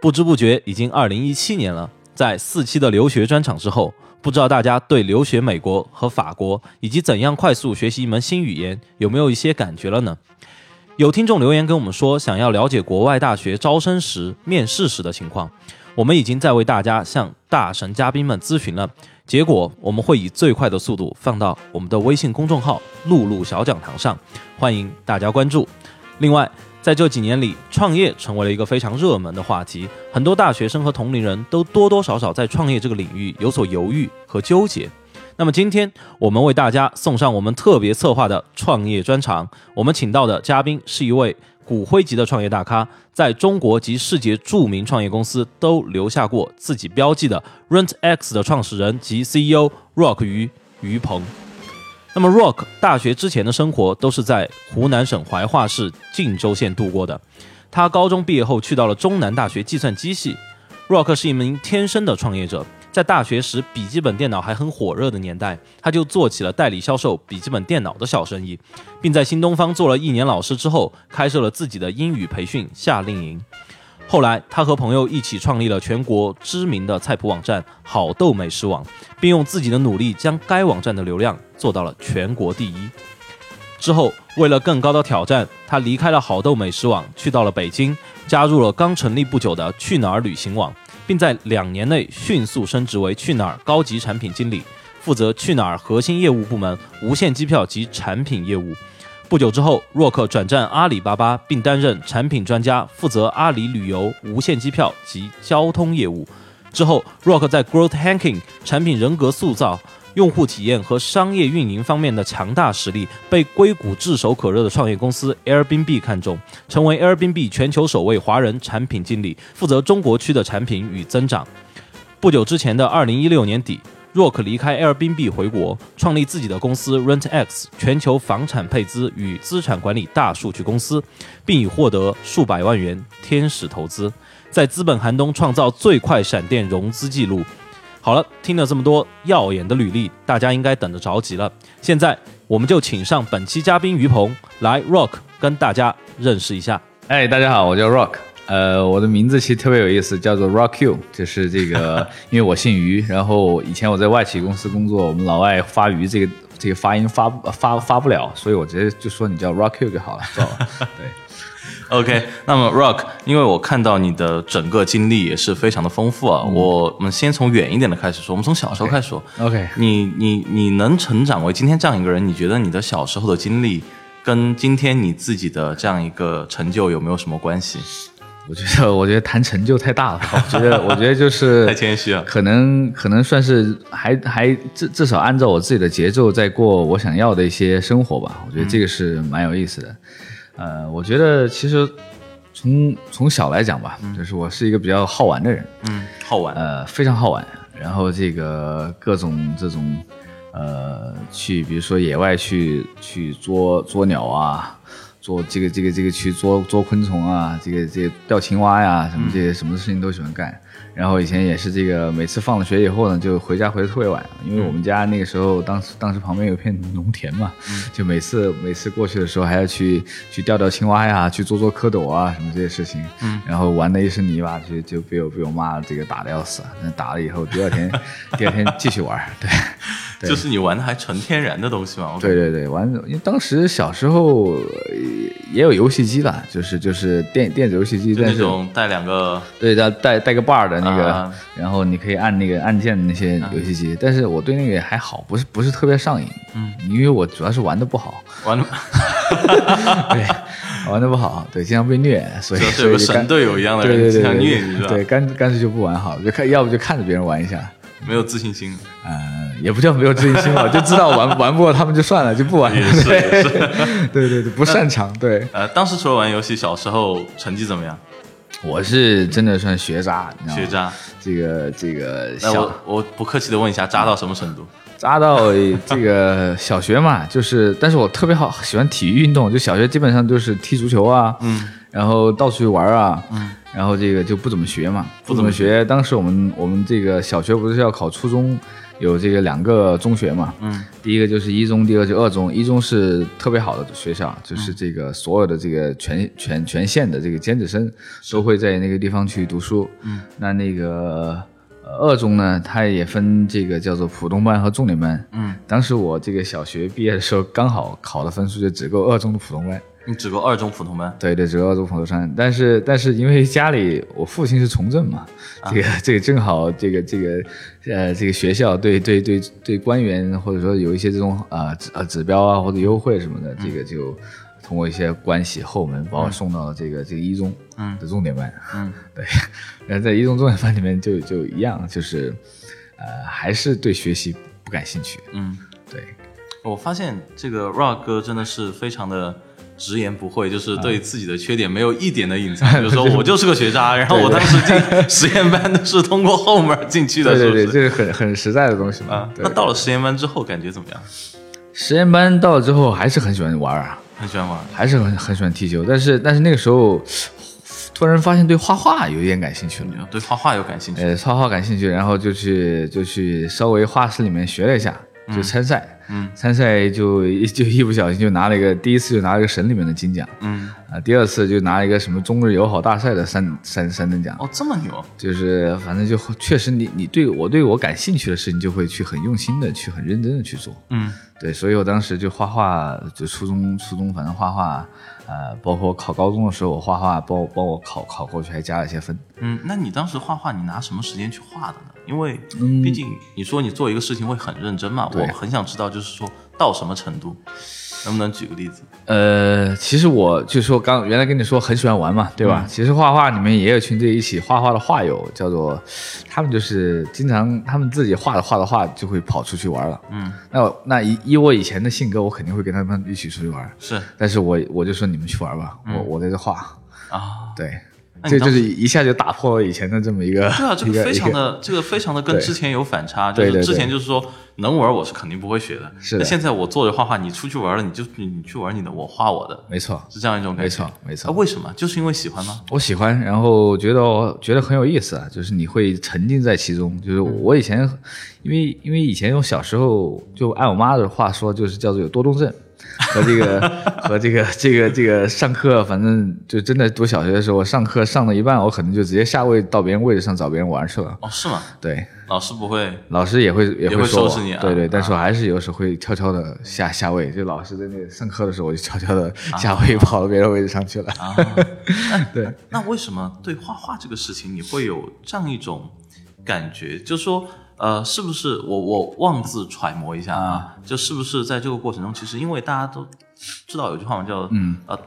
不知不觉已经二零一七年了，在四期的留学专场之后，不知道大家对留学美国和法国，以及怎样快速学习一门新语言，有没有一些感觉了呢？有听众留言跟我们说，想要了解国外大学招生时面试时的情况，我们已经在为大家向大神嘉宾们咨询了，结果我们会以最快的速度放到我们的微信公众号“露露小讲堂”上，欢迎大家关注。另外，在这几年里，创业成为了一个非常热门的话题，很多大学生和同龄人都多多少少在创业这个领域有所犹豫和纠结。那么今天我们为大家送上我们特别策划的创业专场，我们请到的嘉宾是一位骨灰级的创业大咖，在中国及世界著名创业公司都留下过自己标记的 RentX 的创始人及 CEO Rock 于于鹏。那么，Rock 大学之前的生活都是在湖南省怀化市靖州县度过的。他高中毕业后去到了中南大学计算机系。Rock 是一名天生的创业者，在大学时笔记本电脑还很火热的年代，他就做起了代理销售笔记本电脑的小生意，并在新东方做了一年老师之后，开设了自己的英语培训夏令营。后来，他和朋友一起创立了全国知名的菜谱网站好豆美食网，并用自己的努力将该网站的流量做到了全国第一。之后，为了更高的挑战，他离开了好豆美食网，去到了北京，加入了刚成立不久的去哪儿旅行网，并在两年内迅速升职为去哪儿高级产品经理，负责去哪儿核心业务部门无限机票及产品业务。不久之后，若克转战阿里巴巴，并担任产品专家，负责阿里旅游无限机票及交通业务。之后，若克在 Growth Hacking 产品人格塑造、用户体验和商业运营方面的强大实力，被硅谷炙手可热的创业公司 Airbnb 看中，成为 Airbnb 全球首位华人产品经理，负责中国区的产品与增长。不久之前的二零一六年底。Rock 离开 Airbnb 回国，创立自己的公司 RentX 全球房产配资与资产管理大数据公司，并已获得数百万元天使投资，在资本寒冬创造最快闪电融资记录。好了，听了这么多耀眼的履历，大家应该等得着急了。现在我们就请上本期嘉宾于鹏来 Rock 跟大家认识一下。哎，大家好，我叫 Rock。呃，我的名字其实特别有意思，叫做 Rock You，就是这个，因为我姓于，然后以前我在外企公司工作，我们老外发于这个这个发音发发发不了，所以我直接就说你叫 Rock You 就好了，知道吧？对，OK，那么 Rock，因为我看到你的整个经历也是非常的丰富啊，我们先从远一点的开始说，我们从小时候开始说，OK，你你你能成长为今天这样一个人，你觉得你的小时候的经历跟今天你自己的这样一个成就有没有什么关系？我觉得，我觉得谈成就太大了。我觉得，我觉得就是 太谦虚了。可能，可能算是还还至至少按照我自己的节奏在过我想要的一些生活吧。我觉得这个是蛮有意思的。呃，我觉得其实从从小来讲吧，就是我是一个比较好玩的人。嗯，好玩。呃，非常好玩。然后这个各种这种呃，去比如说野外去去捉捉鸟啊。做这个这个这个去捉捉昆虫啊，这个这个钓青蛙呀，什么这些什么事情都喜欢干。然后以前也是这个，每次放了学以后呢，就回家回的特别晚，因为我们家那个时候当时当时旁边有片农田嘛，就每次每次过去的时候还要去去钓钓青蛙呀，去捉捉蝌蚪啊，什么这些事情。嗯。然后玩的一身泥巴，就就被我被我妈这个打的要死。那打了以后，第二天 第二天继续玩。对。就是你玩的还纯天然的东西嘛？对对对，玩，因为当时小时候也有游戏机吧，就是就是电电子游戏机，那种带两个，对，带带带个 bar 的那个，然后你可以按那个按键的那些游戏机。但是我对那个还好，不是不是特别上瘾。嗯，因为我主要是玩的不好，玩的，对，玩的不好，对，经常被虐，所以有个神队友一样的人经常虐你，对，干干脆就不玩好了，就看要不就看着别人玩一下。没有自信心，嗯，也不叫没有自信心吧，就知道玩玩不过他们就算了，就不玩。也是，对 对对，不擅长。对，呃，当时除了玩游戏，小时候成绩怎么样？我是真的算学渣，你知道吗学渣。这个这个小我不客气的问一下，渣到什么程度？渣到 这个小学嘛，就是，但是我特别好喜欢体育运动，就小学基本上就是踢足球啊，嗯，然后到处去玩啊，嗯，然后这个就不怎么学嘛，不怎么学。当时我们我们这个小学不是要考初中，有这个两个中学嘛，嗯，第一个就是一中，第二个就二中。一中是特别好的学校，就是这个所有的这个全全全县的这个尖子生都会在那个地方去读书，嗯，那那个。呃二中呢，它也分这个叫做普通班和重点班。嗯，当时我这个小学毕业的时候，刚好考的分数就只够二中的普通班。你只过二中普通班。对对，只过二中普通班。但是但是因为家里我父亲是从政嘛，这个这个正好这个这个呃这个学校对对对对官员或者说有一些这种啊指呃指标啊或者优惠什么的，这个就通过一些关系后门把我送到了这个这个一中的重点班。嗯，对，然后在一中重点班里面就就一样，就是呃还是对学习不感兴趣。嗯，对，我发现这个 Rock 哥真的是非常的直言不讳，就是对自己的缺点没有一点的隐藏，就是说我就是个学渣，然后我当时进 实验班都是通过后门进去的，对对？这是很很实在的东西嘛。那到了实验班之后感觉怎么样？实验班到了之后，还是很喜欢玩啊，很喜欢玩。还是很很喜欢踢球，但是但是那个时候突然发现对画画有一点感兴趣了。对画画有感兴趣，呃，画画感兴趣，然后就去就去稍微画室里面学了一下，就参赛，嗯，参赛就就一不小心就拿了一个，第一次就拿了一个省里面的金奖，嗯，啊，第二次就拿了一个什么中日友好大赛的三三三等奖，哦，这么牛，就是反正就确实你你对我对我感兴趣的事情就会去很用心的去很认真的去做，嗯，对，所以我当时就画画，就初中初中反正画画，呃，包括考高中的时候我画画，帮我帮我考考过去还加了一些分，嗯，那你当时画画，你拿什么时间去画的呢？因为嗯毕竟你说你做一个事情会很认真嘛，我很想知道，就是说到什么程度，能不能举个例子？呃，其实我就说刚原来跟你说很喜欢玩嘛，对吧？其实画画里面也有群队一起画画的画友，叫做他们就是经常他们自己画着画着画就会跑出去玩了。嗯，那那以以我以前的性格，我肯定会跟他们一起出去玩，是但是我我就说你们去玩吧，我我在这画。啊，对，这就是一下就打破了以前的这么一个对啊，这个非常的，这个非常的跟之前有反差。就是之前就是说能玩我是肯定不会学的，是的那现在我坐着画画，你出去玩了，你就你你去玩你的，我画我的，没错，是这样一种感觉。没错没错啊为什么？就是因为喜欢吗？我喜欢，然后觉得觉得很有意思啊，就是你会沉浸在其中。就是我以前，因为因为以前我小时候就按我妈的话说，就是叫做有多动症，和这个 和这个这个这个上课，反正就真的读小学的时候，我上课上到一半，我可能就直接下位到别人位置上找别人玩去了。哦，是吗？对，老师不会老师也会也也会收拾你啊对对，但是啊我还是有时候会悄悄的下下位，就老师在那上课的时候，我就悄悄的下位跑到别人位置上去了。啊。对，那为什么对画画这个事情你会有这样一种感觉？就是说，呃，是不是我我妄自揣摩一下啊？就是不是在这个过程中，其实因为大家都知道有句话嘛，叫嗯呃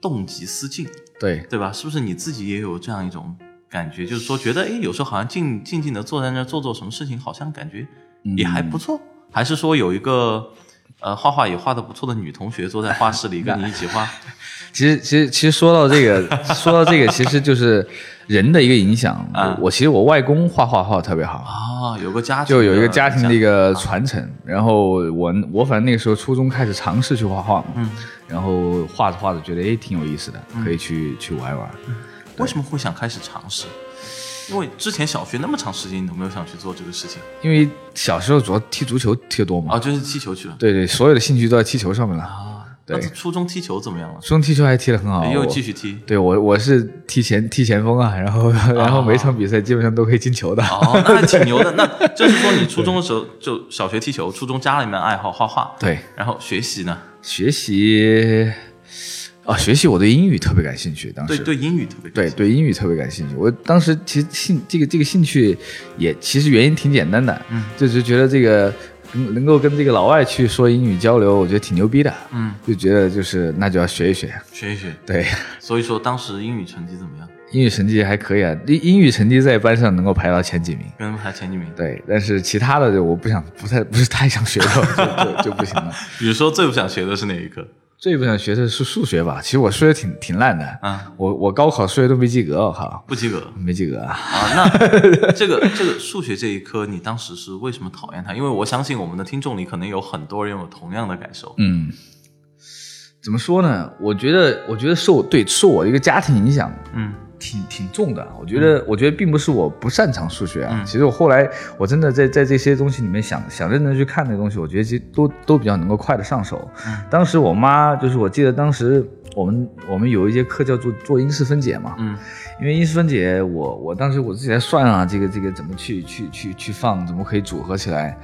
动极思静，对，对吧？是不是你自己也有这样一种感觉？就是说，觉得哎，有时候好像静静静的坐在那儿做做什么事情，好像感觉也还不错。还是说有一个呃画画也画的不错的女同学坐在画室里跟你一起画？其实，其实，其实说到这个，说到这个，其实就是人的一个影响。啊我我其实我外公画画画得特别好，啊，有个家庭就有一个家庭的一个个传承。然后我我反正那个时候初中开始尝试去画画嘛，嗯，然后画着画着觉得哎挺有意思的，可以去去玩一玩。为什么会想开始尝试？因为之前小学那么长时间，你都没有想去做这个事情因为小时候主要踢足球踢得多嘛，啊，就是踢球去了对对，所有的兴趣都在踢球上面了。啊。对那初中踢球怎么样了？初中踢球还踢得很好，哎又继续踢。对我我是踢前踢前锋啊，然后 然后每场比赛基本上都可以进球的。哦，那还挺牛的。那就是说，你初中的时候就小学踢球，初中家里面爱好画画，对，然后学习呢，学习啊，学习我对英语特别感兴趣，当时对对英语特别对对英语特别感兴趣。我当时其实兴这个这个兴趣也其实原因挺简单的，嗯，就是觉得这个能能够跟这个老外去说英语交流，我觉得挺牛逼的，嗯，就觉得就是那就要学一学。学一学。对，所以说当时英语成绩怎么样？英语成绩还可以啊，英英语成绩在班上能够排到前几名。能排前几名。对，但是其他的我不想，不太不是太想学了，就就就不行了。比如说最不想学的是哪一科？最不想学的是数学吧？其实我数学挺挺烂的，啊，我我高考数学都没及格，我靠，不及格没及格啊。啊。那 这个这个数学这一科，你当时是为什么讨厌它？因为我相信我们的听众里可能有很多人有同样的感受。嗯，怎么说呢？我觉得，我觉得受对受我一个家庭影响，嗯挺挺重的。我觉得，我觉得并不是我不擅长数学啊。嗯其实我后来我真的在在这些东西里面想想认真去看那个东西，我觉得其实都都比较能够快的上手。嗯当时我妈就是我记得当时我们我们有一节课叫做做因式分解嘛，嗯因为因式分解，我我当时我自己在算啊，这个这个怎么去去去去放，怎么可以组合起来。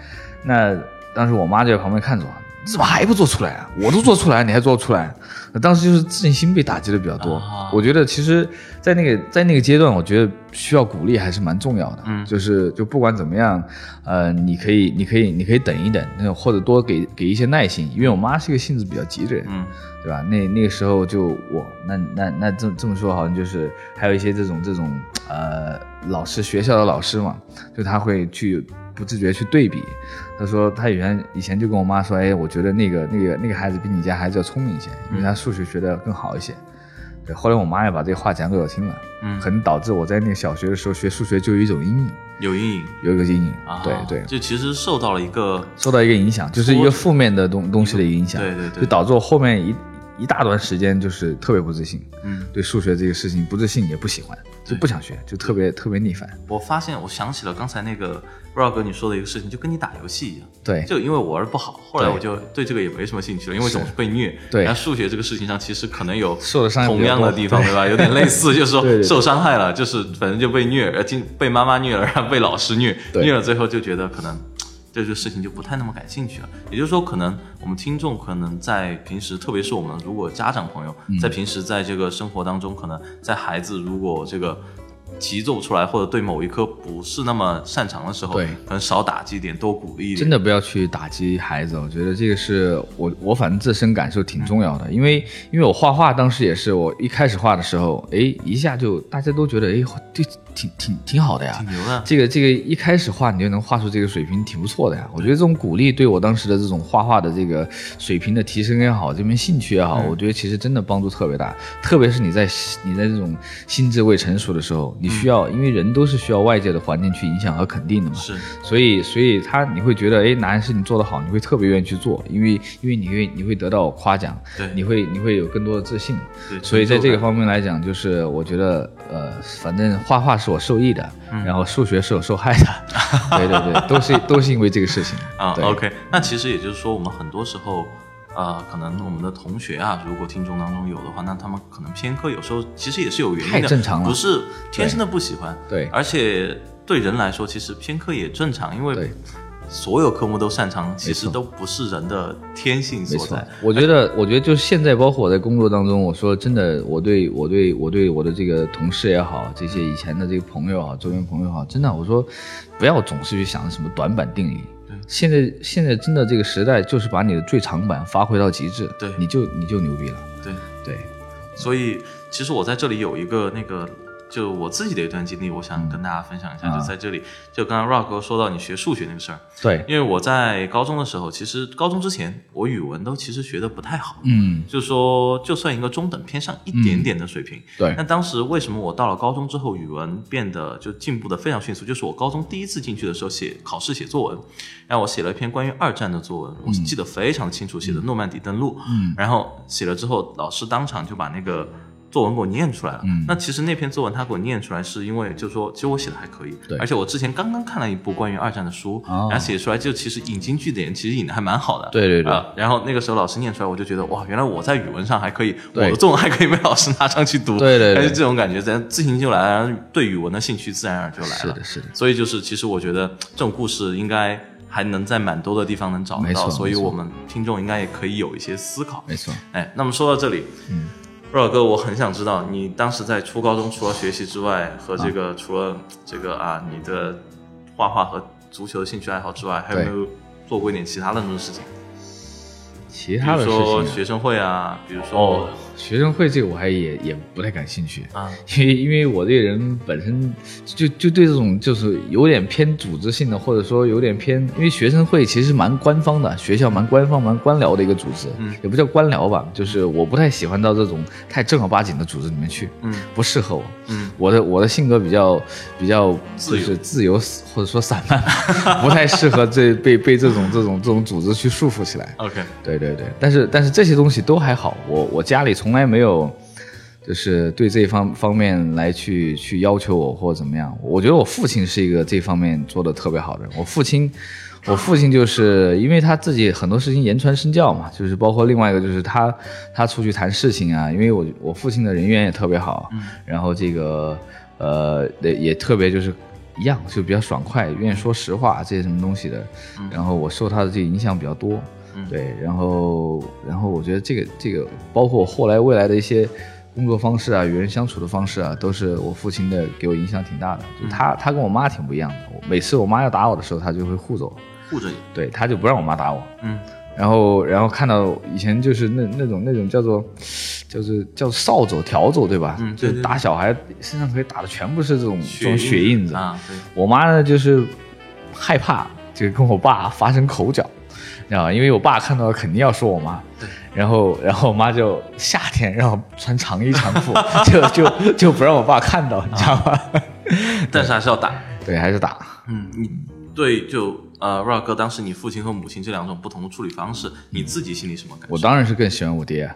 那当时我妈就在旁边看着怎么还不做出来啊？我都做出来，你还做不出来？那当时就是自信心被打击的比较多。啊我觉得其实，在那个在那个阶段，我觉得需要鼓励还是蛮重要的。嗯就是就不管怎么样，呃，你可以你可以你可以等一等，那或者多给给一些耐心，因为我妈是一个性子比较急的人。嗯对吧？那那个时候就我那那那这这么说好像就是还有一些这种这种呃老师学校的老师嘛，就他会去不自觉去对比。他说他以前以前就跟我妈说，哎，我觉得那个那个那个孩子比你家孩子要聪明一些，因为他数学学的更好一些。对，后来我妈也把这个话讲给我听了，嗯，可能导致我在那个小学的时候学数学就有一种阴影，有阴影有一个阴影。啊。对对，就其实受到了一个受到一个影响，就是一个负面的东东西的影响，对对对就导致我后面一一大段时间就是特别不自信，嗯。对数学这个事情不自信也不喜欢，就不想学，就特别特别逆反。我发现，我想起了刚才那个 Rock 哥你说的一个事情，就跟你打游戏一样。对就因为我玩的不好，后来我就对这个也没什么兴趣了，因为总是被虐。对然后数学这个事情上，其实可能有受的伤害同样的地方，对吧？有点类似，就是说受伤害了，就是反正就被虐，经被妈妈虐了，然后被老师虐，对虐了最后就觉得可能。对这个事情就不太那么感兴趣了，也就是说，可能我们听众可能在平时，特别是我们如果家长朋友嗯。在平时在这个生活当中，可能在孩子如果这个题做不出来，或者对某一科不是那么擅长的时候，对可能少打击一点，多鼓励一点。真的不要去打击孩子，我觉得这个是我我反正自身感受挺重要的，因为因为我画画当时也是，我一开始画的时候，哎，一下就大家都觉得，哎，这挺挺挺好的呀，挺牛的。这个这个一开始画你就能画出这个水平，挺不错的呀。我觉得这种鼓励对我当时的这种画画的这个水平的提升也好，这门兴趣也好，我觉得其实真的帮助特别大。特别是你在你在这种心智未成熟的时候，你需要，因为人都是需要外界的环境去影响和肯定的嘛。是，所以，所以他你会觉得，哎，哪件事你做得好，你会特别愿意去做，因为因为你会你会得到夸奖，对。你会你会有更多的自信。对，所以在这个方面来讲，就是我觉得，呃，反正画画是我受益的，嗯。然后数学是我受害的，对对对，都是都是因为这个事情啊对，OK，那其实也就是说，我们很多时候，呃，可能我们的同学啊，如果听众当中有的话，那他们可能偏科，有时候其实也是有原因的，太正常了不是天生的不喜欢，对而且对人来说，其实偏科也正常，因为所有科目都擅长，其实都不是人的天性所在。，我觉得，我觉得就是现在，包括我在工作当中，我说真的，我对我对我对我的这个同事也好，这些以前的这个朋友啊，周边朋友也好，真的，我说不要总是去想什么短板定理。现在现在真的这个时代，就是把你的最长板发挥到极致，对你就你就牛逼了。对，对，所以其实我在这里有一个那个。就我自己的一段经历，我想跟大家分享一下。啊就在这里，就刚刚 Rock 哥说到你学数学那个事儿，对，因为我在高中的时候，其实高中之前我语文都其实学的不太好，嗯，就是说就算一个中等偏上一点点的水平。对那当时为什么我到了高中之后语文变得就进步的非常迅速？就是我高中第一次进去的时候写考试写作文，然后我写了一篇关于二战的作文，我记得非常清楚，写的诺曼底登陆。嗯，然后写了之后，老师当场就把那个。作文给我念出来了。嗯那其实那篇作文他给我念出来，是因为就是说，其实我写的还可以，对而且我之前刚刚看了一部关于二战的书，哦然后写出来就其实引经据典，其实引的还蛮好的。对对对啊然后那个时候老师念出来，我就觉得哇，原来我在语文上还可以，我的作文还可以被老师拿上去读。对对对还是这种感觉，咱自行就来了，然后对语文的兴趣自然而然就来了。是的，是的，所以就是，其实我觉得这种故事应该还能在蛮多的地方能找得到，所以我们听众应该也可以有一些思考。没错。哎，那么说到这里，嗯，若尔哥，我很想知道你当时在初高中除了学习之外，和这啊个、除了这个啊你的画画和足球的兴趣爱好之外，还有没有做过一点其他的那种事情？其他的比事情啊如说学生会啊，比如说、哦，学生会这个我还也也不太感兴趣。啊，因为因为我这个人本身就就对这种就是有点偏组织性的，或者说有点偏，因为学生会其实蛮官方的，学校蛮官方蛮官僚的一个组织，嗯，也不叫官僚吧，就是我不太喜欢到这种太正儿八经的组织里面去，嗯，不适合我，嗯，我的我的性格比较比较就是自由或者说散漫，不太适合这被被这种这种这种组织去束缚起来。OK，对对对，但是但是这些东西都还好，我我家里从来没有，就是对这方方面来去去要求我或者怎么样。我觉得我父亲是一个这方面做的特别好的人。我父亲，我父亲就是因为他自己很多事情言传身教嘛，就是包括另外一个就是他他出去谈事情啊，因为我我父亲的人缘也特别好，然后这个呃也也特别就是。一样就比较爽快，愿意说实话这些什么东西的，然后我受他的这个影响比较多，对，然后我觉得这个这个包括我后来未来的一些工作方式啊，与人相处的方式啊，都是我父亲的给我影响挺大的。就他他跟我妈挺不一样的，每次我妈要打我的时候，他就会护着我，护着你，对，他就不让我妈打我，嗯，然后然后看到以前就是那那种那种叫做就是叫扫帚笤帚对吧？嗯对打小孩身上可以打的全部是这种这种血印子。啊，对，我妈呢就是害怕，就跟我爸发生口角，你知道吧？因为我爸看到了肯定要说我妈，对，然后然后我妈就夏天让我穿长衣长裤，就就就不让我爸看到，你知道吗？但是还是要打。对，还是打。嗯，你对就呃，Rock 哥，当时你父亲和母亲这两种不同的处理方式，你自己心里什么感觉？我当然是更喜欢我爹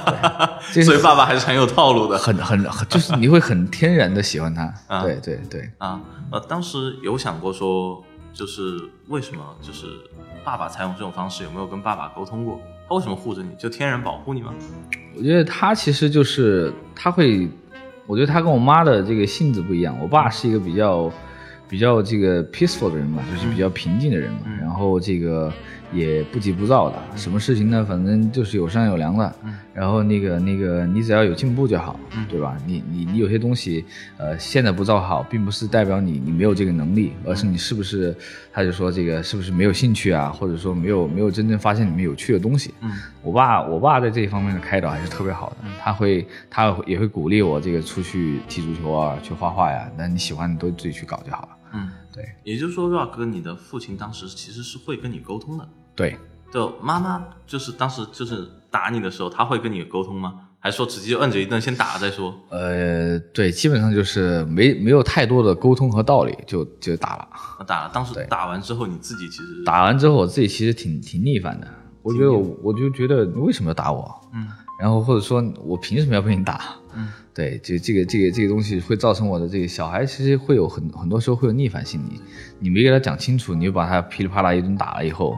所以爸爸还是很有套路的很很很，就是你会很天然的喜欢他。啊对对对，啊。呃，当时有想过说，就是为什么就是爸爸采用这种方式，有没有跟爸爸沟通过？他为什么护着你？就天然保护你吗？我觉得他其实就是他会，我觉得他跟我妈的这个性子不一样。我爸是一个比较比较这个 peaceful 的人嘛，就是比较平静的人嘛，嗯然后这个也不急不躁的，什么事情呢，反正就是有商有量的。嗯然后那个那个，你只要有进步就好，嗯对吧？你你你有些东西，呃，现在不造好，并不是代表你你没有这个能力，而是你是不是，他就说这个是不是没有兴趣啊，或者说没有没有真正发现里面有趣的东西。嗯我爸我爸在这一方面的开导还是特别好的，他会他也会鼓励我这个出去踢足球啊，去画画呀，那你喜欢你都自己去搞就好了。嗯，对也就是说，Rock 哥，你的父亲当时其实是会跟你沟通的。对，就妈妈就是当时就是打你的时候，他会跟你沟通吗？还是说直接就摁着一顿先打再说？呃，对，基本上就是没没有太多的沟通和道理，就就打了。打了，当时打完之后，你自己其实打完之后，我自己其实挺挺逆反的。我觉得我我就觉得你为什么要打我？嗯，然后或者说我凭什么要被你打？嗯，对，就这个这个这个东西会造成我的这个小孩其实会有很很多时候会有逆反心理。你没给他讲清楚，你就把他噼里啪啦一顿打了以后，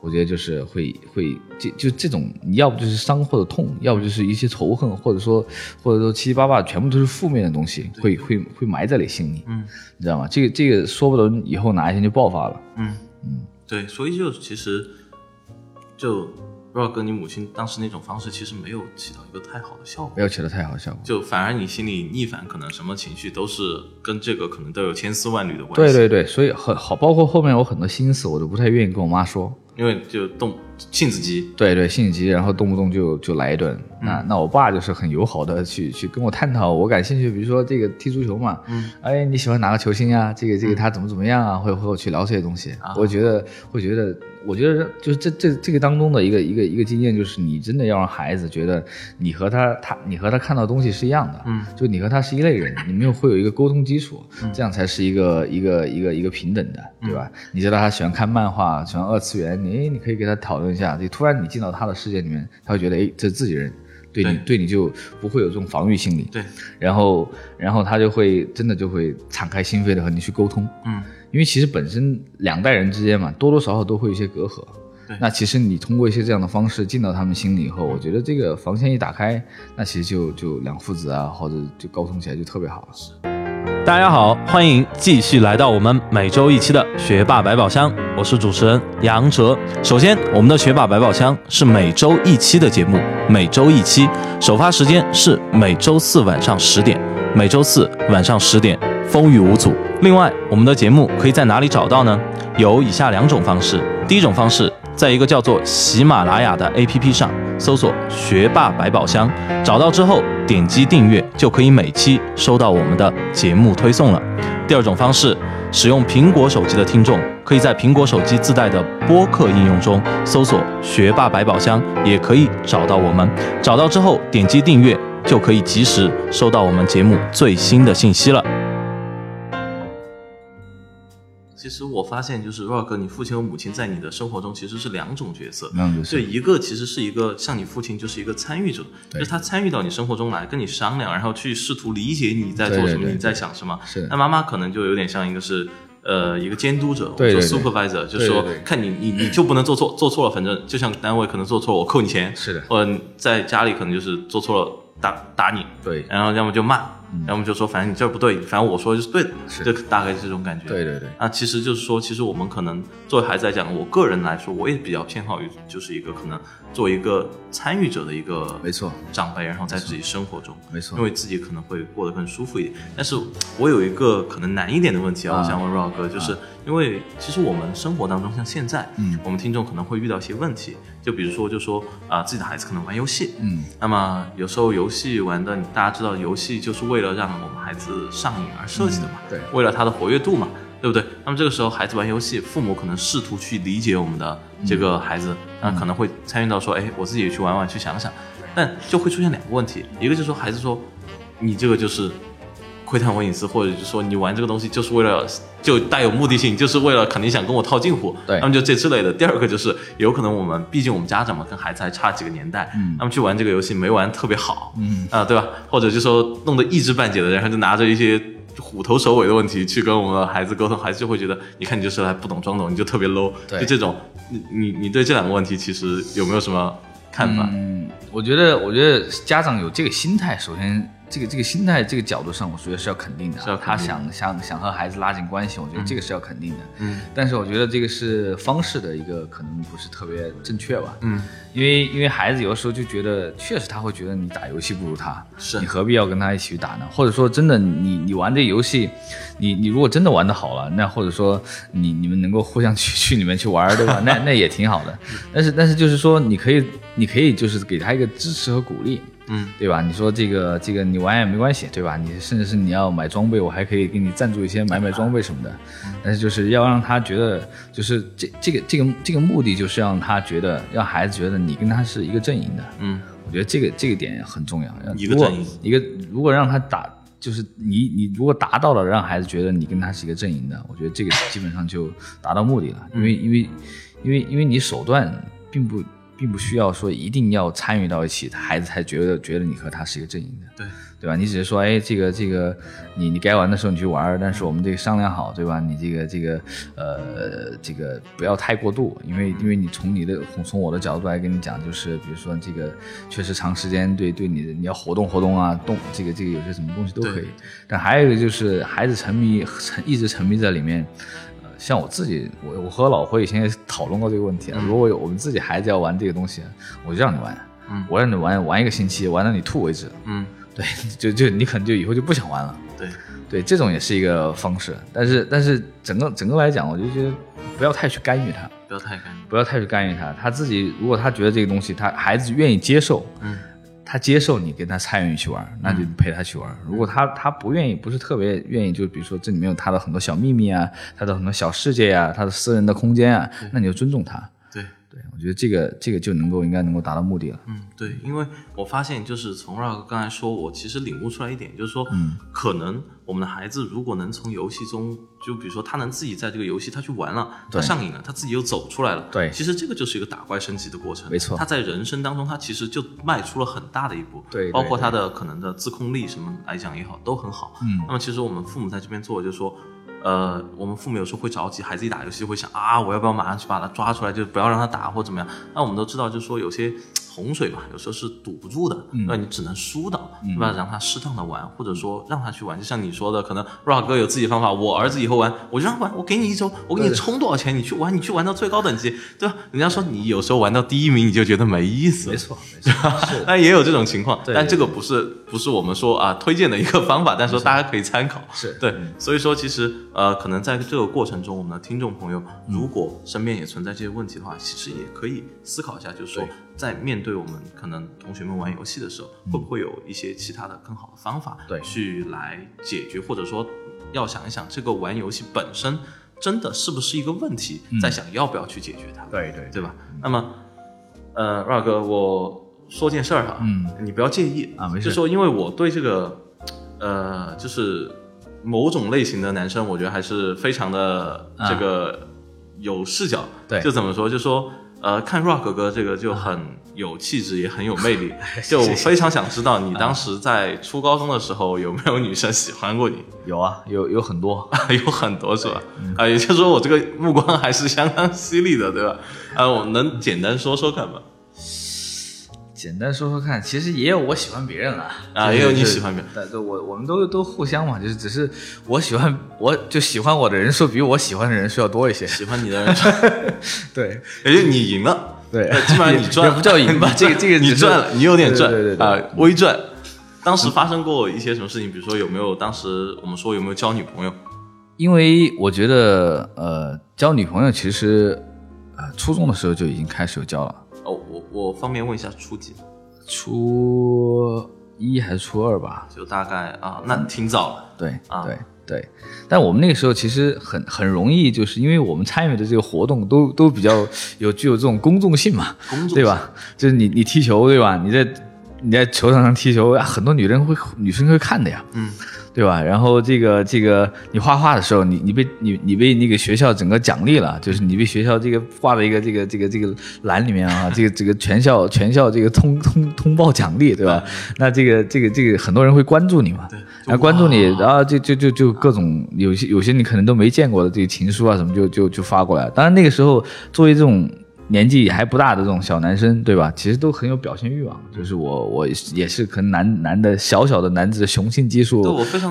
我觉得就是会会就就这种，你要不就是伤或者痛，要不就是一些仇恨，或者说或者说七七八八全部都是负面的东西，会会会埋在你心里，嗯你知道吗？这个这个说不准以后哪一天就爆发了。嗯嗯，对，所以就其实就 Rock 哥，你母亲当时那种方式其实没有起到一个太好的效果。没有起到太好的效果。就反而你心里逆反，可能什么情绪都是跟这个可能都有千丝万缕的关系。对对对，所以很好，包括后面我很多心思，我都不太愿意跟我妈说。因为就动性子急，对对，性子急，然后动不动就就来一顿。那那我爸就是很友好的去去跟我探讨我感兴趣，比如说这个踢足球嘛，嗯，哎，你喜欢哪个球星啊？这个这个他怎么怎么样啊？会和我去聊这些东西。啊我觉得会觉得，我觉得就是这这这个当中的一个一个一个经验，就是你真的要让孩子觉得你和他他你和他看到的东西是一样的，嗯，就你和他是一类人，你们会有一个沟通基础，这样才是一个一个一个一个平等的，对吧？你知道他喜欢看漫画，喜欢二次元，你你可以给他讨论一下，就突然你进到他的世界里面，他会觉得哎，这是自己人。对你对你就不会有这种防御心理，对，然后然后他就会真的就会敞开心扉的和你去沟通，嗯，因为其实本身两代人之间嘛，多多少少都会有一些隔阂。对那其实你通过一些这样的方式进到他们心里以后，我觉得这个防线一打开，那其实就就两父子啊，或者就沟通起来就特别好了。大家好，欢迎继续来到我们每周一期的学霸百宝箱，我是主持人杨哲。首先，我们的学霸百宝箱是每周一期的节目，每周一期，首发时间是每周四晚上十点，每周四晚上十点，风雨无阻。另外，我们的节目可以在哪里找到呢？有以下两种方式。第一种方式，在一个叫做喜马拉雅的 APP 上搜索“学霸百宝箱”，找到之后点击订阅，就可以每期收到我们的节目推送了。第二种方式，使用苹果手机的听众，可以在苹果手机自带的播客应用中搜索“学霸百宝箱”，也可以找到我们。找到之后点击订阅，就可以及时收到我们节目最新的信息了。其实我发现，就是 Rock 哥，你父亲和母亲在你的生活中其实是两种角色。两种角色对，一个其实是一个像你父亲就是一个参与者，对就是他参与到你生活中来，跟你商量，然后去试图理解你在做什么，你在想什么。是那妈妈可能就有点像一个是。呃，一个监督者，对对或者对 supervisor，就是说看你你你就不能做错，做错了，反正就像单位可能做错了，我扣你钱，是的或者在家里可能就是做错了打打你，对然后要么就骂，要么就说反正你这儿不对，反正我说的就是对的，是。就大概是这种感觉。对对对，那，其实就是说，其实我们可能作为孩子来讲，我个人来说，我也比较偏好于就是一个可能作为一个参与者的一个没错。长辈，然后在自己生活中，没错。因为自己可能会过得更舒服一点。但是我有一个可能难一点的问题啊，啊。我想问 Rock 哥，就是因为其实我们生活当中，像现在，嗯。我们听众可能会遇到一些问题，就比如说，就说啊、自己的孩子可能玩游戏，嗯，那么有时候游戏玩的，大家知道，游戏就是为了让我们孩子上瘾而设计的嘛，嗯对。为了他的活跃度嘛，对不对？那么这个时候孩子玩游戏，父母可能试图去理解我们的这个孩子，那、可能会参与到说，哎，我自己也去玩玩，去想想，但就会出现两个问题，一个就是说孩子说，你这个就是窥探我隐私，或者就是说你玩这个东西就是为了就带有目的性，就是为了肯定想跟我套近乎，对那么就这之类的。第二个就是有可能我们毕竟我们家长嘛，跟孩子还差几个年代，嗯那么去玩这个游戏没玩特别好，嗯啊、对吧？或者就说弄得一知半解的，然后就拿着一些虎头蛇尾的问题去跟我们的孩子沟通，孩子就会觉得，你看你就是来不懂装懂，你就特别 low，对就这种，你你你对这两个问题其实有没有什么看法？嗯，我觉得，我觉得家长有这个心态，首先这个这个心态这个角度上，我觉得是要肯定的。他想想想和孩子拉近关系，我觉得这个是要肯定的。嗯但是我觉得这个是方式的一个可能不是特别正确吧。嗯，因为因为孩子有的时候就觉得，确实他会觉得你打游戏不如他，是你何必要跟他一起去打呢？或者说真的你你玩这游戏，你你如果真的玩的好了，那或者说你你们能够互相去 去里面去玩，对吧？那那也挺好的。但是但是就是说，你可以你可以就是给他一个支持和鼓励。嗯，对吧？你说这个这个你玩也没关系，对吧？你甚至是你要买装备，我还可以给你赞助一些买买装备什么的。但是就是要让他觉得，就是这这个这个这个目的就是让他觉得，让孩子觉得你跟他是一个阵营的。嗯，我觉得这个这个点很重要。一个阵营一个如果让他打，就是你你如果达到了让孩子觉得你跟他是一个阵营的，我觉得这个基本上就达到目的了。因为因为因为因为你手段并不并不需要说一定要参与到一起，孩子才觉得觉得你和他是一个阵营的。对，对吧？你只是说，哎，这个这个，你你该玩的时候你去玩，但是我们这个商量好，对吧？你这个这个呃，这个不要太过度，因为因为你从你的从从我的角度来跟你讲，就是比如说这个确实长时间对对你的你要活动活动啊，动这个这个有些什么东西都可以。但还有一个就是孩子沉迷沉一直沉迷在里面。呃像我自己，我我和老何以前也讨论过这个问题啊。如果有我们自己孩子要玩这个东西，我就让你玩，嗯我让你玩玩一个星期，玩到你吐为止。嗯，对，就就你可能就以后就不想玩了。对，对，这种也是一个方式，但是但是整个整个来讲，我就觉得不要太去干预他，不要太干预。不要太去干预他。他自己如果他觉得这个东西，他孩子愿意接受，嗯，他接受你跟他参与去玩，那就陪他去玩。如果他他不愿意，不是特别愿意，就比如说这里面有他的很多小秘密啊，他的很多小世界呀、他的私人的空间啊，那你就尊重他。对，我觉得这个这个就能够应该能够达到目的了。嗯，对，因为我发现就是从 Rock 刚才说，我其实领悟出来一点，就是说，嗯可能我们的孩子如果能从游戏中，就比如说他能自己在这个游戏他去玩了，他上瘾了，他自己又走出来了，对其实这个就是一个打怪升级的过程，没错他在人生当中，他其实就迈出了很大的一步，对对包括他的可能的自控力什么来讲也好，都很好。嗯那么其实我们父母在这边做，就是说。呃，我们父母有时候会着急，孩子一打游戏会想啊，我要不要马上去把他抓出来，就不要让他打或怎么样？那我们都知道，就是说有些洪水嘛，有时候是堵不住的，那、你只能疏导，对吧？让他适当的玩，或者说让他去玩。就像你说的，可能 Rock 哥有自己方法，我儿子以后玩，我就让他玩，我给你一周，我给你充多少钱，你去玩，你去玩到最高等级，对吧？人家说你有时候玩到第一名，你就觉得没意思，没错，没错，是。那也有这种情况，对但这个不是不是我们说啊推荐的一个方法，但是说大家可以参考。是。对，所以说其实呃，可能在这个过程中，我们的听众朋友嗯。如果身边也存在这些问题的话，其实也可以思考一下，就是说对在面对我们可能同学们玩游戏的时候，会不会有一些其他的更好的方法，对。去来解决，或者说要想一想这个玩游戏本身真的是不是一个问题，再想要不要去解决它，对对对吧？那么，呃，Ra 哥，我说件事儿哈，嗯，你不要介意啊没事。就说因为我对这个，呃，就是某种类型的男生，我觉得还是非常的啊。这个有视角。对。就怎么说，就说呃，看 Rock 哥这个就很有气质，也很有魅力。就我非常想知道，你当时在初高中的时候有没有女生喜欢过你？有啊，有有很多。有很多是吧？啊，也就是说我这个目光还是相当犀利的，对吧？啊，我能简单说说看吗？简单说说看，其实也有我喜欢别人了啊也有你喜欢别人对对，我我们都都互相嘛，就是只是我喜欢我就喜欢我的人数比我喜欢的人数要多一些。喜欢你的人，对 也就你赢了。对呃基本上你 赚不叫赢吧，这个这个 你赚了，你有点赚，对对对对啊，微赚。当时发生过一些什么事情？比如说有没有当时我们说有没有交女朋友？因为我觉得呃，交女朋友其实呃初中的时候就已经开始有交了，哦，我我方便问一下初几吗？初一还是初二吧？就大概啊，那挺早了。对啊对对，但我们那个时候其实很很容易，就是因为我们参与的这个活动都都比较有具有这种公众性嘛，公众对吧？就是你你踢球对吧？你在你在球场上踢球，啊很多女人会女生会看的呀，嗯，对吧？然后这个这个你画画的时候，你你被你你被那个学校整个奖励了，就是你被学校这个挂在一个这个这个这个栏里面啊，这个这个全校全校这个通通通报奖励，对吧？那这个这个这个很多人会关注你嘛，对，然后关注你，然后就就就就各种有些有些你可能都没见过的这个情书啊什么就就就发过来。当然那个时候作为这种年纪还不大的这种小男生，对吧？其实都很有表现欲望。就是我我也是可能男男的小小的男子的雄性激素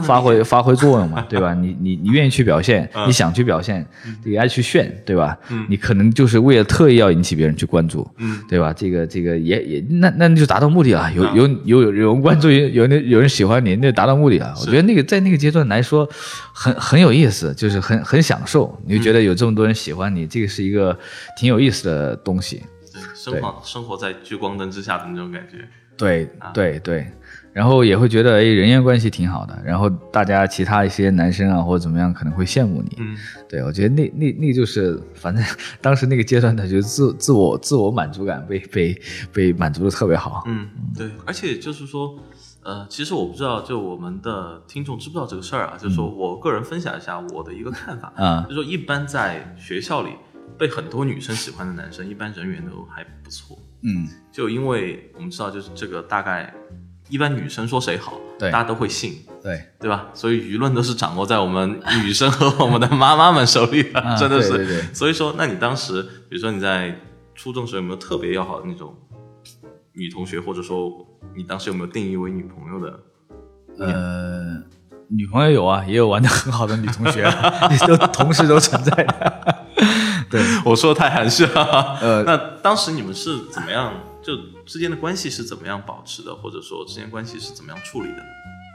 发挥发挥作用嘛，对吧？你你你愿意去表现，你想去表现，你爱去炫，对吧？你可能就是为了特意要引起别人去关注，嗯，对吧？这个这个也也那那就达到目的了，有有有有有人关注，有人有人喜欢你，那就达到目的了。我觉得那个在那个阶段来说，很很有意思，就是很很享受，你就觉得有这么多人喜欢你，这个是一个挺有意思的东西。对，生活生活在聚光灯之下的那种感觉。对对对，然后也会觉得哎，人缘关系挺好的，然后大家其他一些男生啊或者怎么样可能会羡慕你。嗯，对，我觉得那那那就是，反正当时那个阶段的，就是自自我自我满足感被被被满足的特别好。嗯，对，而且就是说，呃，其实我不知道，就我们的听众知不知道这个事儿啊？就是说我个人分享一下我的一个看法，啊就是说一般在学校里被很多女生喜欢的男生，一般人缘都还不错。嗯，就因为我们知道，就是这个大概一般女生说谁好，对大家都会信，对，对吧？所以舆论都是掌握在我们女生和我们的妈妈们手里的，啊真的是。对对对所以说，那你当时，比如说你在初中时候有没有特别要好的那种女同学，或者说你当时有没有定义为女朋友的？呃，女朋友有啊，也有玩的很好的女同学，都同时都存在的。对，我说的太含蓄了。呃 那当时你们是怎么样，就之间的关系是怎么样保持的，或者说之间关系是怎么样处理的呢？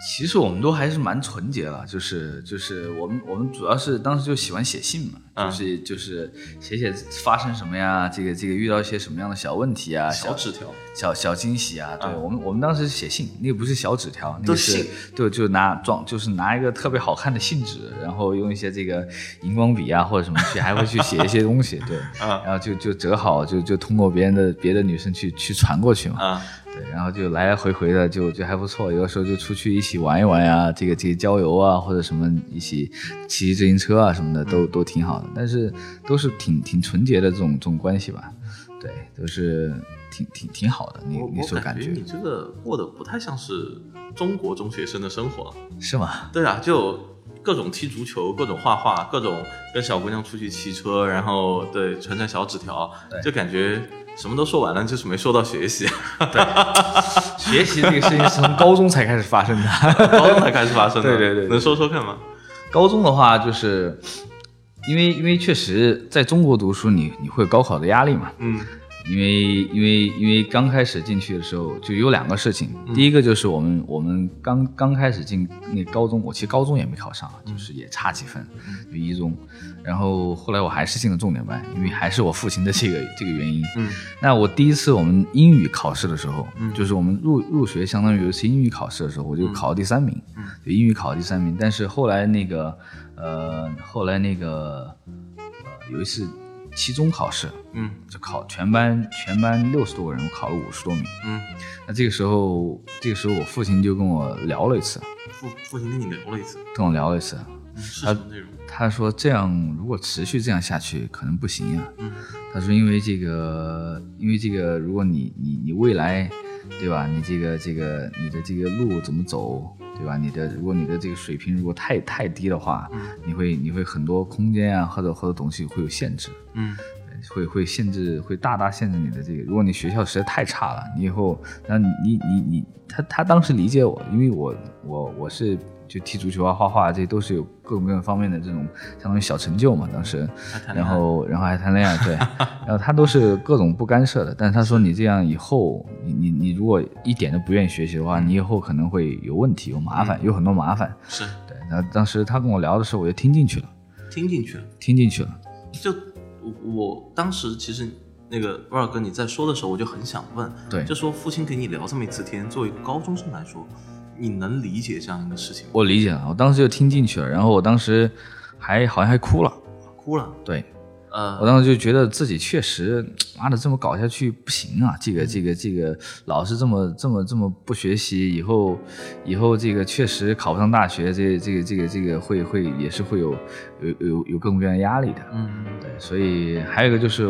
其实我们都还是蛮纯洁了，就是就是我们我们主要是当时就喜欢写信嘛，嗯就是就是写写发生什么呀，这个这个遇到一些什么样的小问题啊，小纸条，小小惊喜啊，对、啊我们我们当时写信，那个不是小纸条，那个是对，就拿装就是拿一个特别好看的信纸，然后用一些这个荧光笔啊或者什么去，还会去写一些东西，对，啊然后就就折好，就就通过别人的别的女生去去传过去嘛，啊，对，然后就来来回回的就就还不错，有的时候就出去一起玩一玩呀，这个这个郊游啊或者什么一起骑骑自行车啊什么的都都挺好的，但是都是挺挺纯洁的这种这种关系吧，对，都是挺挺挺好的，你我你所我感觉你这个过得不太像是中国中学生的生活。是吗？对啊，就各种踢足球，各种画画，各种跟小姑娘出去骑车，然后对传传小纸条，就感觉什么都说完了，就是没说到学习。对学习这个事情是从高中才开始发生的。高中才开始发生的，对对对对能说说看吗？高中的话，就是因为因为确实在中国读书你，你会有高考的压力嘛，嗯因为因为因为刚开始进去的时候就有两个事情，第一个就是我们我们刚刚开始进那高中，我其实高中也没考上，就是也差几分，就一中，然后后来我还是进了重点班，因为还是我父亲的这个这个原因。嗯，那我第一次我们英语考试的时候，就是我们入入学相当于有一次英语考试的时候，我就考了第三名，就英语考了第三名，但是后来那个呃后来那个呃有一次。期中考试，嗯，就考全班，全班六十多个人，我考了五十多名，嗯，那这个时候，这个时候我父亲就跟我聊了一次，父父亲跟你聊了一次，跟我聊了一次，是什么内容？他说这样如果持续这样下去可能不行呀，嗯，他说因为这个，因为这个，如果你你你未来，对吧？你这个这个你的这个路怎么走？对吧？你的如果你的这个水平如果太太低的话，你会你会很多空间啊，或者或者东西会有限制，嗯，会会限制，会大大限制你的这个。如果你学校实在太差了，你以后，那你你你他他当时理解我，因为我我我是。就踢足球啊、画画，这都是有各种各样方面的这种相当于小成就嘛。当时，然后然后还谈恋爱，对，然后他都是各种不干涉的。但是他说你这样以后，你你你如果一点都不愿意学习的话，你以后可能会有问题、有麻烦、有很多麻烦。是对。然后当时他跟我聊的时候，我就听进去了，听进去了，听进去了。就我当时其实那个威尔哥你在说的时候，我就很想问，对，就说父亲给你聊这么一次天，作为一个高中生来说。你能理解这样一个事情吗？我理解了，我当时就听进去了，然后我当时还好像还哭了，哭了。对，呃，我当时就觉得自己确实，妈的，这么搞下去不行啊！这个这个这个，老是这么这么这么不学习，以后以后这个确实考不上大学，这这个这个这个会会也是会有有有有各种各样的压力的。嗯，对，所以还有一个就是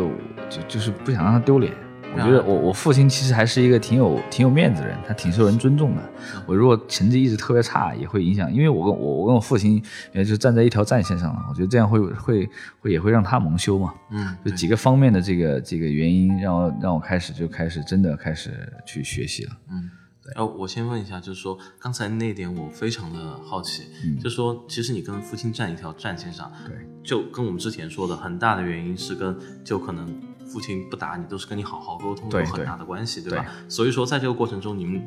就就是不想让他丢脸。我觉得我我父亲其实还是一个挺有挺有面子的人，他挺受人尊重的。我如果成绩一直特别差，也会影响，因为我跟我我跟我父亲也就站在一条战线上了。我觉得这样会会会也会让他蒙羞嘛。嗯，就几个方面的这个这个原因，让我让我开始就开始真的开始去学习了。嗯，对。哦，我先问一下，就是说刚才那点我非常的好奇，就是说其实你跟父亲站一条战线上，对，就跟我们之前说的很大的原因是跟就可能。父亲不打你，都是跟你好好沟通，有很大的关系，对吧？所以说，在这个过程中，你们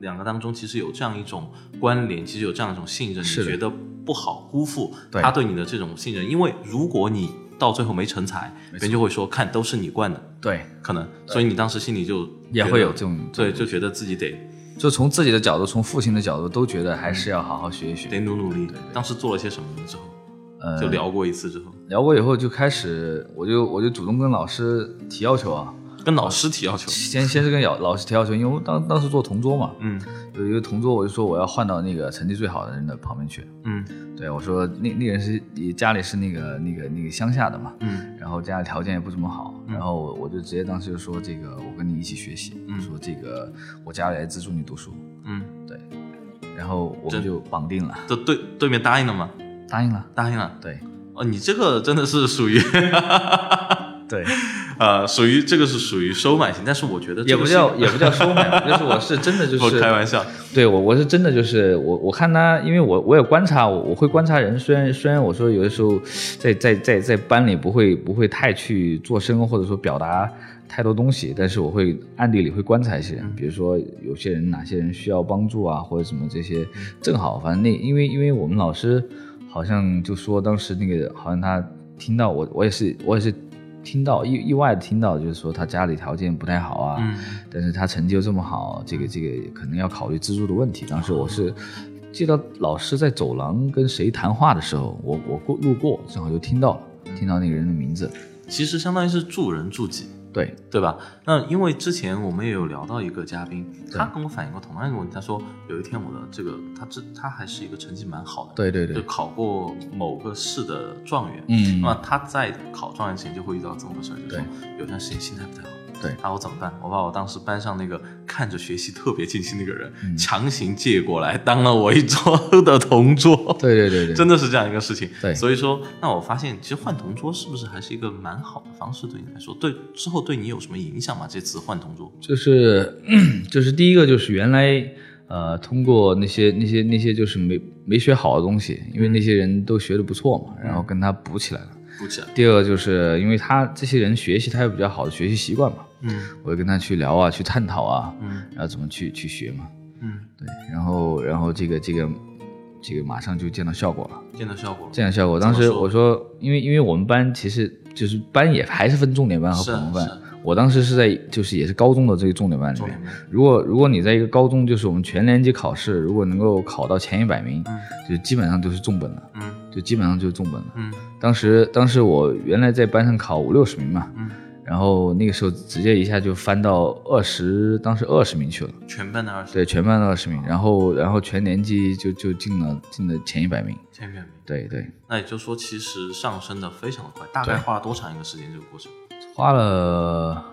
两个当中其实有这样一种关联，其实有这样一种信任，你觉得不好辜负他对你的这种信任，因为如果你到最后没成才，别人就会说看都是你惯的，对，可能，所以你当时心里就也会有这种，对，就觉得自己得，就从自己的角度，从父亲的角度，都觉得还是要好好学一学，得努努力。当时做了些什么呢？之后？呃，就聊过一次之后，聊过以后就开始，我就我就主动跟老师提要求啊，跟老师提要求，先先是跟老老师提要求，因为当当时做同桌嘛，嗯，有一个同桌，我就说我要换到那个成绩最好的人的旁边去，嗯，对我说那那人是家里是那个那个那个乡下的嘛，嗯，然后家里条件也不怎么好，然后我就直接当时就说这个我跟你一起学习，说这个我家里来资助你读书，嗯，对，然后我们就绑定了，这对对面答应了吗？答应了，答应了。对，哦，你这个真的是属于，对，呃，属于这个是属于收买型，但是我觉得也不叫也不叫收买，就是我是真的就是开玩笑，对我我是真的就是我我看他，因为我我也观察，我我会观察人，虽然虽然我说有的时候在在在在班里不会不会太去做声或者说表达太多东西，但是我会暗地里会观察一些人，比如说有些人哪些人需要帮助啊或者什么这些，正好反正那因为因为我们老师。好像就说当时那个，好像他听到我，我也是，我也是听到意意外的听到，就是说他家里条件不太好啊，嗯，但是他成绩又这么好，这个这个可能要考虑资助的问题。当时我是记得老师在走廊跟谁谈话的时候，我我过路过，正好就听到了，听到那个人的名字，其实相当于是助人助己。对对吧？那因为之前我们也有聊到一个嘉宾，他跟我反映过同样一个问题。他说有一天我的这个他这他还是一个成绩蛮好的，对对对，就考过某个市的状元。嗯，那么他在考状元前就会遇到这么个事儿，就是说有段时间心态不太好。对，那我怎么办？我把我当时班上那个看着学习特别尽心那个人强行借过来，当了我一桌 的同桌。对对对对，真的是这样一个事情。对，所以说，那我发现其实换同桌是不是还是一个蛮好的方式？对你来说，对之后对你有什么影响吗？这次换同桌，就是 就是第一个就是原来呃通过那些那些那些就是没没学好的东西，因为那些人都学的不错嘛，然后跟他补起来了。补起来。第二个就是因为他这些人学习，他有比较好的学习习惯嘛，嗯。我会跟他去聊啊，去探讨啊，嗯。然后怎么去去学嘛，嗯，对，然后然后这个这个这个马上就见到效果了。见到效果了。见到效果，当时我说，因为因为我们班其实就是班也还是分重点班和普通班，我当时是在就是也是高中的这个重点班里面如果如果你在一个高中，就是我们全年级考试，如果能够考到前一百名，嗯就基本上都是重本了，嗯。就基本上就是重本了。嗯。当时当时我原来在班上考五六十名嘛，嗯，然后那个时候直接一下就翻到二十，当时二十名去了，全班的二十，对，全班的二十名，然后然后全年级就就进了进了前一百名，前一百名。对对，那也就是说，其实上升的非常的快，大概花了多长一个时间？这个过程花了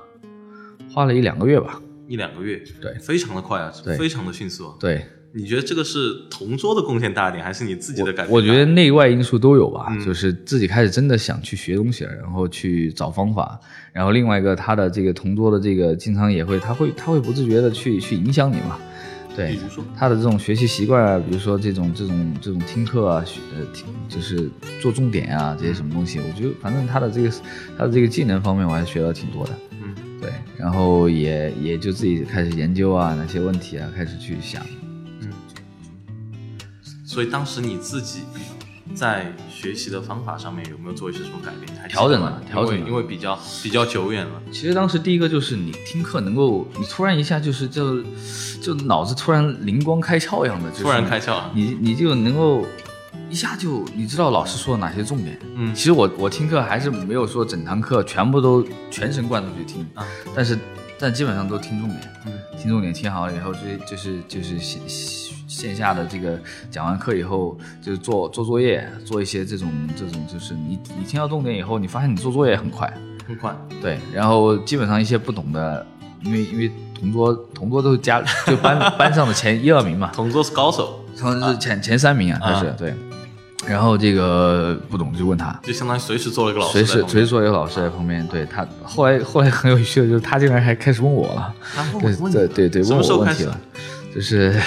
花了一两个月吧，一两个月，对非常的快啊，对非常的迅速啊。对。你觉得这个是同桌的贡献大一点，还是你自己的改变大？我觉得内外因素都有吧，嗯。就是自己开始真的想去学东西了，然后去找方法，然后另外一个他的这个同桌的这个经常也会，他会他会不自觉的去去影响你嘛，对比如说，他的这种学习习惯啊，比如说这种这种这种听课啊，学呃听就是做重点啊这些什么东西，我觉得反正他的这个他的这个技能方面我还是学了挺多的，嗯，对，然后也也就自己开始研究啊哪些问题啊，开始去想，嗯，所以当时你自己在学习的方法上面有没有做一些什么改变？还调整了调整了因为因为比较比较久远了。其实当时第一个就是你听课能够，你突然一下就是就就脑子突然灵光开窍一样的，就是突然开窍啊你你就能够一下就你知道老师说的哪些重点。嗯其实我我听课还是没有说整堂课全部都全神贯注去听，啊但是但基本上都听重点，嗯听重点听好了以后，就就是就是线线下的这个讲完课以后，就是做做作业，做一些这种这种就是你你听到重点以后，你发现你做作业很快。很快，对，然后基本上一些不懂的，因为因为同桌同桌都是家就班 班上的前一二名嘛，同桌是高手，他们是前、前三名啊，他是、啊对。然后这个不懂就问他，就相当于随时做了一个老师随时随时做一个老师在旁边。对他后来后来很有趣的就是他竟然还开始问我了，对对对对，问我问题了？，就是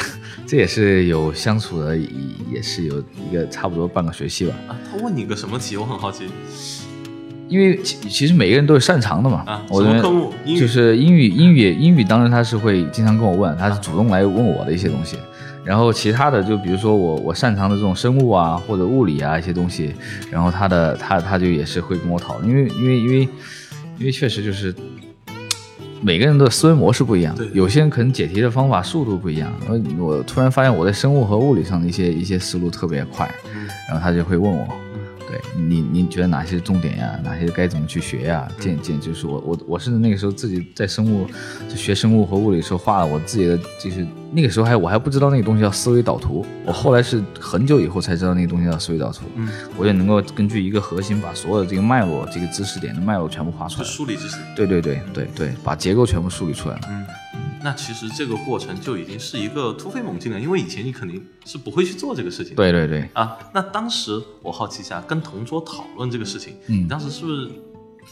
这也是有相处的，也也是有一个差不多半个学期吧。啊？他问你个什么题？我很好奇因为其其实每个人都有擅长的嘛，啊。我认为什么科目？英语就是英语，英语，英语，当然他是会经常跟我问，他是主动来问我的一些东西。然后其他的，就比如说我我擅长的这种生物啊或者物理啊一些东西，然后他的他他就也是会跟我讨论，因为因为因为因为确实就是每个人的思维模式不一样，有些人可能解题的方法速度不一样。我我突然发现我在生物和物理上的一些一些思路特别快，嗯然后他就会问我，嗯对你，你觉得哪些是重点呀？哪些该怎么去学呀？渐渐就是我我我甚至那个时候自己在生物就学生物和物理的时候画了我自己的，就是那个时候还我还不知道那个东西叫思维导图，我后来是很久以后才知道那个东西叫思维导图。嗯，我也能够根据一个核心把所有的这个脉络、这个知识点的脉络全部画出就来。梳理知识。对对对对对，把结构全部梳理出来了。嗯，那其实这个过程就已经是一个突飞猛进了，因为以前你肯定是不会去做这个事情。对对对，啊，那当时我好奇一下，跟同桌讨论这个事情，嗯你当时是不是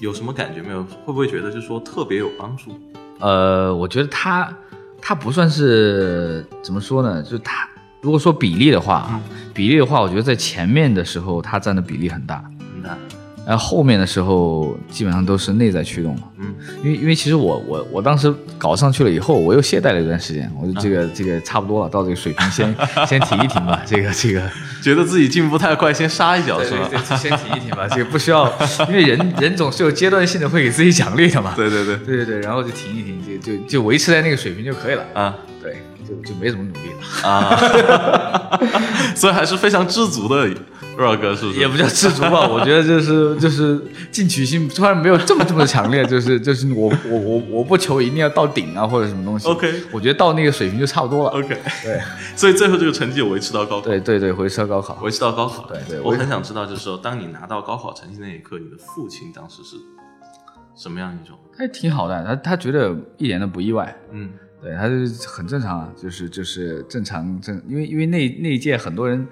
有什么感觉没有？会不会觉得就是说特别有帮助？呃，我觉得他他不算是怎么说呢？就是他如果说比例的话啊，比例的话，我觉得在前面的时候它占的比例很大，你看，然后后面的时候基本上都是内在驱动了。嗯，因为因为其实我我我当时搞上去了以后，我又懈怠了一段时间，我就这个、这个差不多了，到这个水平先 先停一停吧，这个这个。觉得自己进步太快，先刹一脚是吧？对，先停一停吧，这个不需要，因为人人总是有阶段性的会给自己奖励的嘛。对 对对，对对对，然后就停一停，就就就维持在那个水平就可以了。啊对，就就没怎么努力了，啊，所以还是非常知足的，若哥是不是？也不叫知足吧。我觉得就是就是进取心突然没有这么这么强烈，就是就是我我我我不求一定要到顶啊或者什么东西。OK 我觉得到那个水平就差不多了。OK，对 所以最后这个成绩有维持到高考，对对对，维持到高考。维持到高考。对对我我很想知道，就是说，当你拿到高考成绩那一刻，你的父亲当时是什么样一种？他挺好的，他他觉得一点都不意外。嗯对，他就是很正常啊，就是就是正常正，因为因为那那一届很多人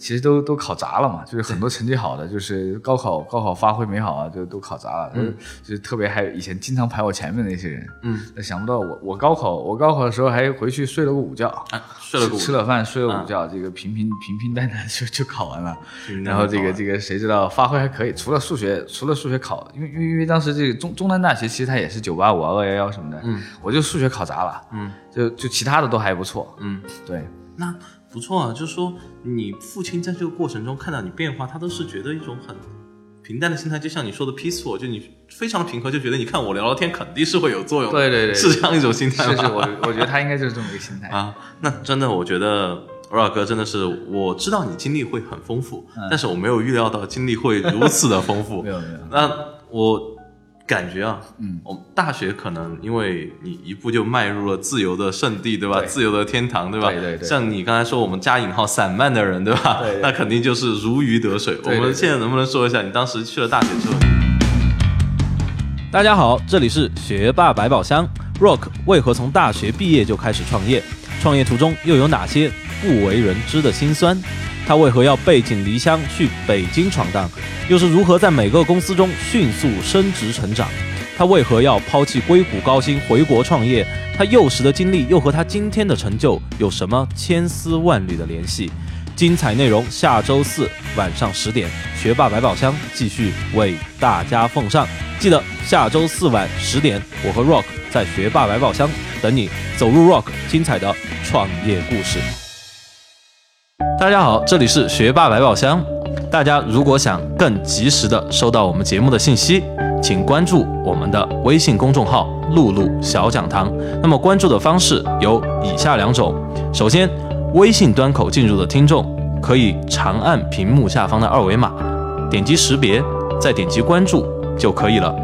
其实都都考砸了嘛，就是很多成绩好的，就是高考高考发挥没好啊，就都考砸了，嗯，就是特别还有以前经常排我前面的那些人，嗯，想不到我我高考我高考的时候还回去睡了个午觉，啊，睡了个午吃了饭睡了午觉，这个平平平平淡淡就就考完了，然后这个这个谁知道发挥还可以，除了数学除了数学考，因为因为因为当时这个中中南大学其实它也是九八五二幺幺什么的，嗯，我就数学考砸了。嗯，就就其他的都还不错，嗯，对，那不错啊。就是说，你父亲在这个过程中看到你变化，他都是觉得一种很平淡的心态，就像你说的 peaceful，就你非常平和，就觉得你看我聊聊天肯定是会有作用的，对对对，是这样一种心态是是，我我觉得他应该就是这么一个心态 啊。那真的，我觉得 Rock 哥真的是，我知道你经历会很丰富，但是我没有预料到经历会如此的丰富。没有没有，那我。感觉啊，嗯，我们大学可能因为你一步就迈入了自由的圣地，对吧？对自由的天堂，对吧？对对对像你刚才说我们加引号散漫的人，对吧？对对 那肯定就是如鱼得水。对对我们现在能不能说一下你当时去了大学之后？大家好，这里是学霸百宝箱。Rock 为何从大学毕业就开始创业？创业途中又有哪些不为人知的辛酸？他为何要背井离乡去北京闯荡？又是如何在每个公司中迅速升职成长？他为何要抛弃硅谷高薪回国创业？他幼时的经历又和他今天的成就有什么千丝万缕的联系？精彩内容下周四晚上十点，学霸百宝箱继续为大家奉上。记得下周四晚十点，我和 Rock 在学霸百宝箱等你，走入 Rock 精彩的创业故事。大家好，这里是学霸百宝箱。大家如果想更及时的收到我们节目的信息，请关注我们的微信公众号“露露小讲堂”。那么关注的方式有以下两种：首先，微信端口进入的听众可以长按屏幕下方的二维码，点击识别，再点击关注就可以了。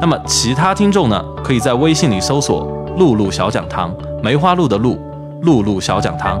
那么其他听众呢，可以在微信里搜索“露露小讲堂”，梅花鹿的鹿，露露小讲堂。